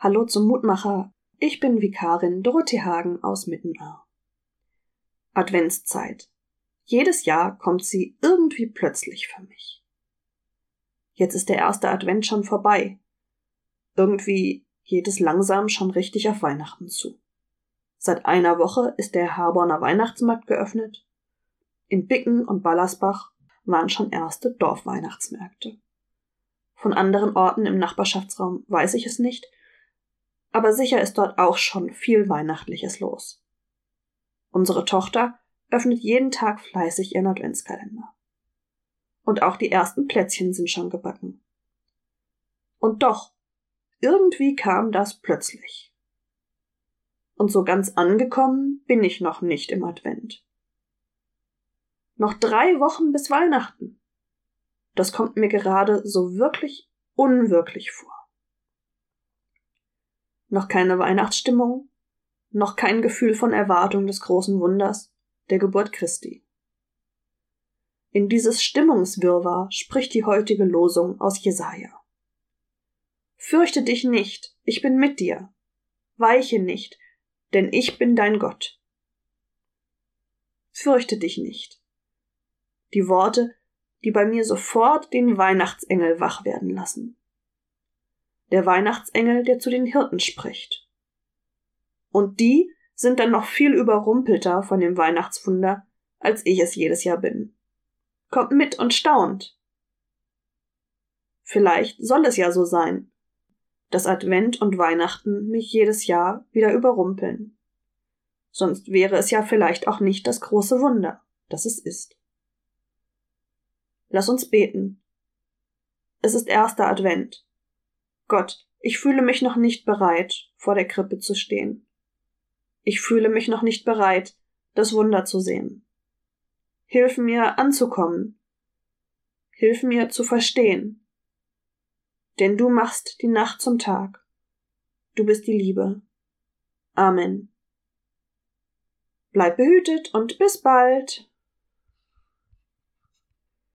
Hallo zum Mutmacher. Ich bin Vikarin Dorothee Hagen aus Mittenaar. Adventszeit. Jedes Jahr kommt sie irgendwie plötzlich für mich. Jetzt ist der erste Advent schon vorbei. Irgendwie geht es langsam schon richtig auf Weihnachten zu. Seit einer Woche ist der Harborner Weihnachtsmarkt geöffnet. In Bicken und Ballersbach waren schon erste Dorfweihnachtsmärkte. Von anderen Orten im Nachbarschaftsraum weiß ich es nicht, aber sicher ist dort auch schon viel Weihnachtliches los. Unsere Tochter öffnet jeden Tag fleißig ihren Adventskalender. Und auch die ersten Plätzchen sind schon gebacken. Und doch, irgendwie kam das plötzlich. Und so ganz angekommen bin ich noch nicht im Advent. Noch drei Wochen bis Weihnachten. Das kommt mir gerade so wirklich unwirklich vor. Noch keine Weihnachtsstimmung, noch kein Gefühl von Erwartung des großen Wunders, der Geburt Christi. In dieses Stimmungswirrwarr spricht die heutige Losung aus Jesaja. Fürchte dich nicht, ich bin mit dir. Weiche nicht, denn ich bin dein Gott. Fürchte dich nicht. Die Worte, die bei mir sofort den Weihnachtsengel wach werden lassen der Weihnachtsengel, der zu den Hirten spricht. Und die sind dann noch viel überrumpelter von dem Weihnachtswunder, als ich es jedes Jahr bin. Kommt mit und staunt. Vielleicht soll es ja so sein, dass Advent und Weihnachten mich jedes Jahr wieder überrumpeln. Sonst wäre es ja vielleicht auch nicht das große Wunder, das es ist. Lass uns beten. Es ist erster Advent. Gott, ich fühle mich noch nicht bereit, vor der Krippe zu stehen. Ich fühle mich noch nicht bereit, das Wunder zu sehen. Hilf mir anzukommen. Hilf mir zu verstehen. Denn du machst die Nacht zum Tag. Du bist die Liebe. Amen. Bleib behütet und bis bald.